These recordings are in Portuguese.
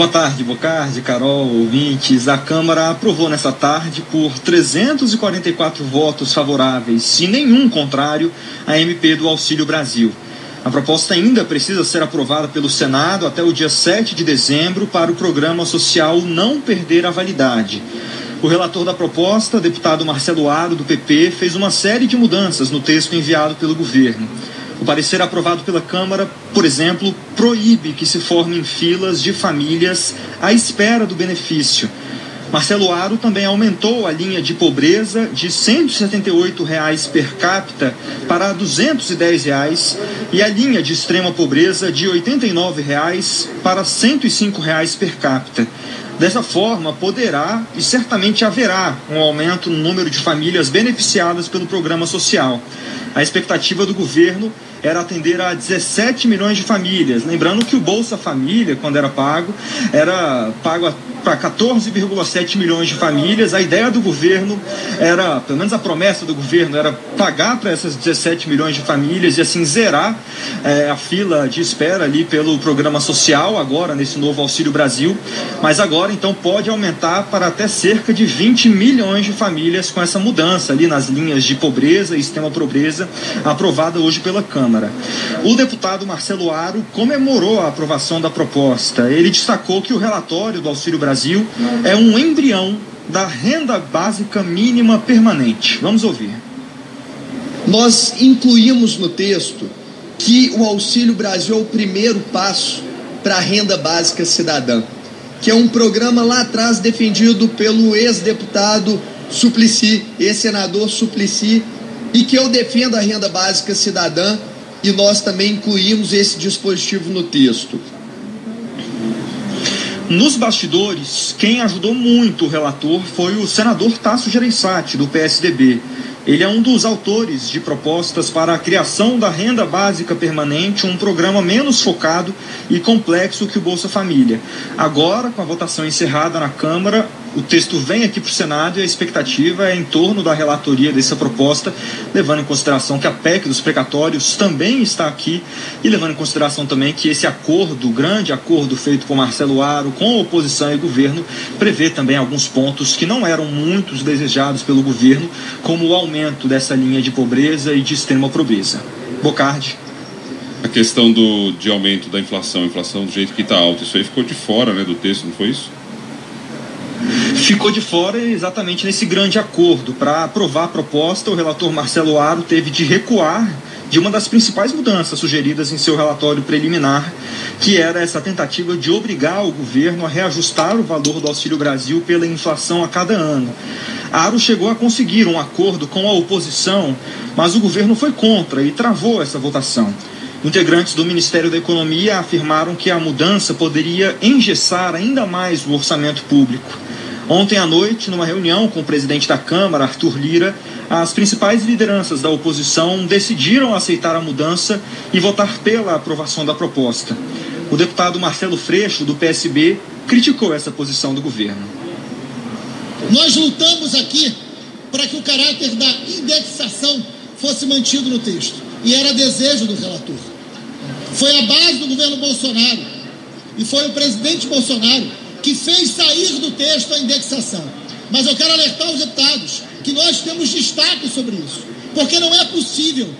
Boa tarde, Bocardi, Carol, ouvintes. A Câmara aprovou nessa tarde por 344 votos favoráveis e nenhum contrário a MP do Auxílio Brasil. A proposta ainda precisa ser aprovada pelo Senado até o dia 7 de dezembro para o programa social não perder a validade. O relator da proposta, deputado Marcelo Aro, do PP, fez uma série de mudanças no texto enviado pelo governo. O parecer aprovado pela Câmara, por exemplo, proíbe que se formem filas de famílias à espera do benefício. Marcelo Aro também aumentou a linha de pobreza de 178 reais per capita para 210 reais, e a linha de extrema pobreza de 89 reais para 105 reais per capita. Dessa forma, poderá e certamente haverá um aumento no número de famílias beneficiadas pelo programa social. A expectativa do governo era atender a 17 milhões de famílias. Lembrando que o Bolsa Família, quando era pago, era pago para 14,7 milhões de famílias. A ideia do governo era, pelo menos a promessa do governo, era pagar para essas 17 milhões de famílias e assim zerar é, a fila de espera ali pelo programa social, agora nesse novo Auxílio Brasil. Mas agora, então, pode aumentar para até cerca de 20 milhões de famílias com essa mudança ali nas linhas de pobreza e extrema pobreza aprovada hoje pela Câmara. O deputado Marcelo Aro comemorou a aprovação da proposta. Ele destacou que o relatório do Auxílio Brasil é um embrião da renda básica mínima permanente. Vamos ouvir. Nós incluímos no texto que o Auxílio Brasil é o primeiro passo para a renda básica cidadã, que é um programa lá atrás defendido pelo ex-deputado Suplicy, ex-senador Suplicy, e que eu defendo a renda básica cidadã e nós também incluímos esse dispositivo no texto. Nos bastidores, quem ajudou muito o relator foi o senador Tasso Gereissati, do PSDB. Ele é um dos autores de propostas para a criação da renda básica permanente, um programa menos focado e complexo que o Bolsa Família. Agora, com a votação encerrada na Câmara, o texto vem aqui para o Senado e a expectativa é em torno da relatoria dessa proposta, levando em consideração que a PEC dos precatórios também está aqui e levando em consideração também que esse acordo, o grande acordo feito com Marcelo Aro, com oposição e governo, prevê também alguns pontos que não eram muitos desejados pelo governo, como o aumento dessa linha de pobreza e de extrema pobreza. Bocardi. A questão do, de aumento da inflação, inflação do jeito que está alta, isso aí ficou de fora né, do texto, não foi isso? Ficou de fora exatamente nesse grande acordo. Para aprovar a proposta, o relator Marcelo Aro teve de recuar de uma das principais mudanças sugeridas em seu relatório preliminar, que era essa tentativa de obrigar o governo a reajustar o valor do Auxílio Brasil pela inflação a cada ano. Aro chegou a conseguir um acordo com a oposição, mas o governo foi contra e travou essa votação. Integrantes do Ministério da Economia afirmaram que a mudança poderia engessar ainda mais o orçamento público. Ontem à noite, numa reunião com o presidente da Câmara, Arthur Lira, as principais lideranças da oposição decidiram aceitar a mudança e votar pela aprovação da proposta. O deputado Marcelo Freixo, do PSB, criticou essa posição do governo. Nós lutamos aqui para que o caráter da indexação fosse mantido no texto. E era desejo do relator. Foi a base do governo Bolsonaro. E foi o presidente Bolsonaro que fez sair do texto a indexação. Mas eu quero alertar os deputados que nós temos destaque sobre isso. Porque não é possível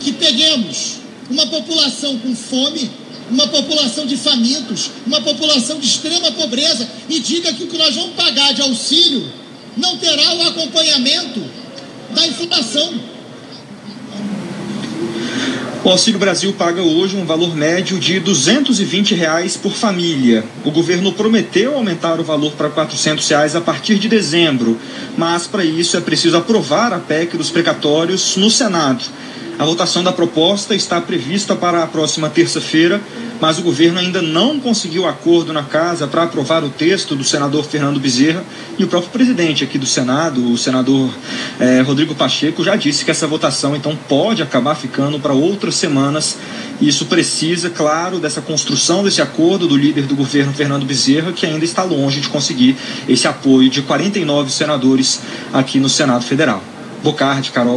que peguemos uma população com fome, uma população de famintos, uma população de extrema pobreza e diga que o que nós vamos pagar de auxílio não terá o acompanhamento da inflação. O Auxílio Brasil paga hoje um valor médio de 220 reais por família. O governo prometeu aumentar o valor para 400 reais a partir de dezembro, mas para isso é preciso aprovar a PEC dos precatórios no Senado. A votação da proposta está prevista para a próxima terça-feira, mas o governo ainda não conseguiu acordo na casa para aprovar o texto do senador Fernando Bezerra e o próprio presidente aqui do Senado, o senador eh, Rodrigo Pacheco, já disse que essa votação então pode acabar ficando para outras semanas. E isso precisa, claro, dessa construção desse acordo do líder do governo Fernando Bezerra, que ainda está longe de conseguir esse apoio de 49 senadores aqui no Senado Federal. Bocardi, Carol.